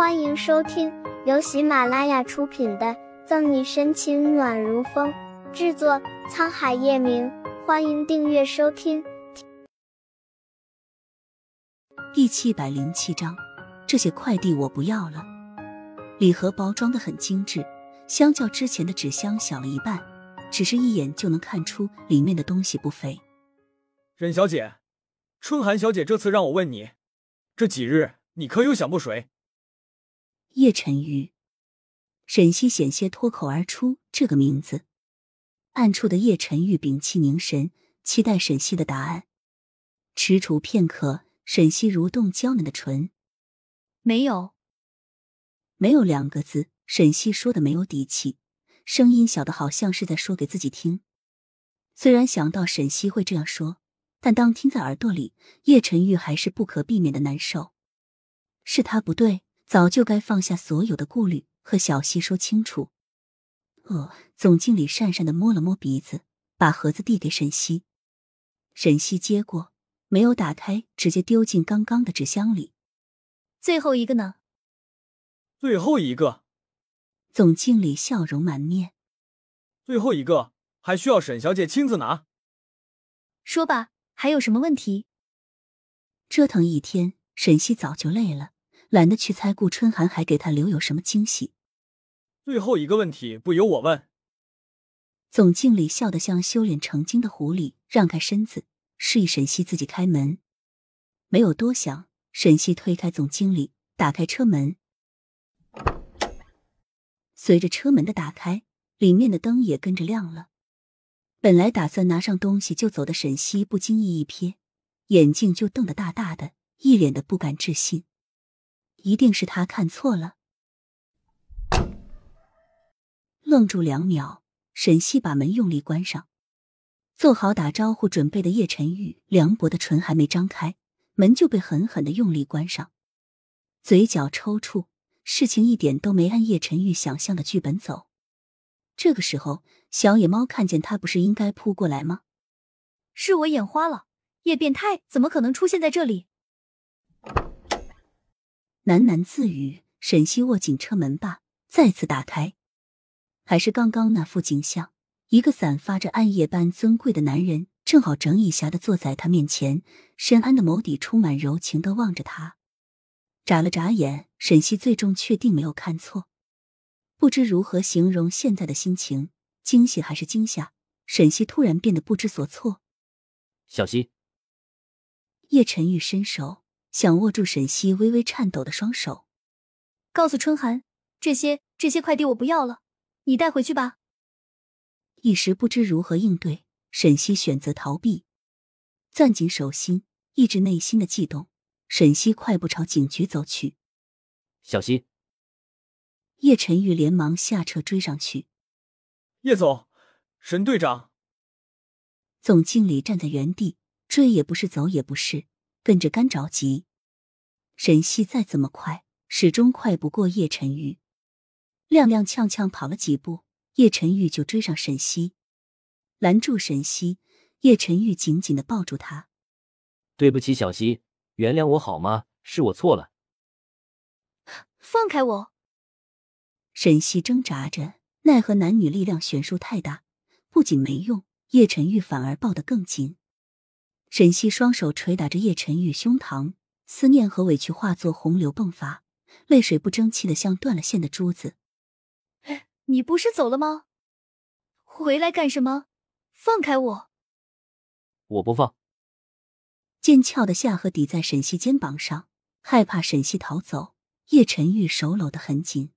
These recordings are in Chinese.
欢迎收听由喜马拉雅出品的《赠你深情暖如风》，制作沧海夜明。欢迎订阅收听。第七百零七章，这些快递我不要了。礼盒包装的很精致，相较之前的纸箱小了一半，只是一眼就能看出里面的东西不菲。任小姐，春寒小姐这次让我问你，这几日你可有想过谁？叶晨玉，沈西险些脱口而出这个名字。暗处的叶晨玉屏气凝神，期待沈西的答案。踟蹰片刻，沈西蠕动娇嫩的唇，没有，没有两个字。沈西说的没有底气，声音小的好像是在说给自己听。虽然想到沈西会这样说，但当听在耳朵里，叶晨玉还是不可避免的难受。是他不对。早就该放下所有的顾虑，和小西说清楚。哦，总经理讪讪的摸了摸鼻子，把盒子递给沈西。沈西接过，没有打开，直接丢进刚刚的纸箱里。最后一个呢？最后一个。总经理笑容满面。最后一个还需要沈小姐亲自拿？说吧，还有什么问题？折腾一天，沈西早就累了。懒得去猜顾春寒还给他留有什么惊喜。最后一个问题不由我问。总经理笑得像修炼成精的狐狸，让开身子，示意沈西自己开门。没有多想，沈西推开总经理，打开车门。随着车门的打开，里面的灯也跟着亮了。本来打算拿上东西就走的沈西，不经意一瞥，眼睛就瞪得大大的，一脸的不敢置信。一定是他看错了，愣住两秒，沈西把门用力关上。做好打招呼准备的叶晨玉，凉薄的唇还没张开，门就被狠狠的用力关上，嘴角抽搐。事情一点都没按叶晨玉想象的剧本走。这个时候，小野猫看见他，不是应该扑过来吗？是我眼花了，叶变态怎么可能出现在这里？喃喃自语，沈西握紧车门把，再次打开，还是刚刚那副景象。一个散发着暗夜般尊贵的男人，正好整以暇的坐在他面前，深谙的眸底充满柔情的望着他。眨了眨眼，沈西最终确定没有看错。不知如何形容现在的心情，惊喜还是惊吓？沈西突然变得不知所措。小西，叶晨玉伸手。想握住沈西微微颤抖的双手，告诉春寒，这些这些快递我不要了，你带回去吧。一时不知如何应对，沈西选择逃避，攥紧手心，抑制内心的悸动。沈西快步朝警局走去。小心，叶晨玉连忙下车追上去。叶总，沈队长，总经理站在原地，追也不是，走也不是。跟着干着急，沈西再怎么快，始终快不过叶晨玉。踉踉跄跄跑了几步，叶晨玉就追上沈西，拦住沈西。叶晨玉紧紧的抱住他：“对不起，小西，原谅我好吗？是我错了。”放开我！沈西挣扎着，奈何男女力量悬殊太大，不仅没用，叶晨玉反而抱得更紧。沈西双手捶打着叶晨玉胸膛，思念和委屈化作洪流迸发，泪水不争气的像断了线的珠子。你不是走了吗？回来干什么？放开我！我不放。剑鞘的下颌抵在沈西肩膀上，害怕沈西逃走，叶晨玉手搂得很紧。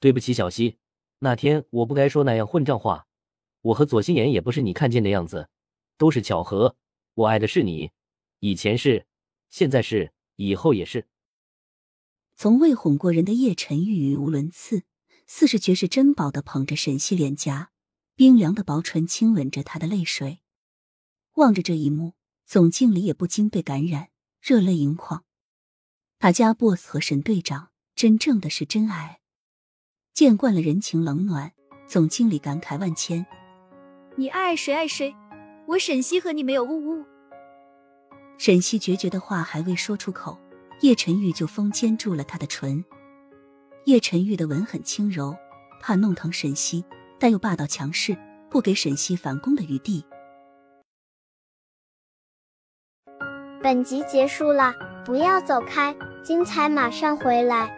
对不起，小西，那天我不该说那样混账话。我和左心言也不是你看见的样子，都是巧合。我爱的是你，以前是，现在是，以后也是。从未哄过人的叶晨玉语无伦次，似是绝世珍宝的捧着沈西脸颊，冰凉的薄唇亲吻着她的泪水。望着这一幕，总经理也不禁被感染，热泪盈眶。他家 boss 和沈队长真正的是真爱。见惯了人情冷暖，总经理感慨万千。你爱谁爱谁。我沈西和你没有呜呜。沈西决绝的话还未说出口，叶晨玉就封缄住了他的唇，叶晨玉的吻很轻柔，怕弄疼沈西，但又霸道强势，不给沈西反攻的余地。本集结束了，不要走开，精彩马上回来。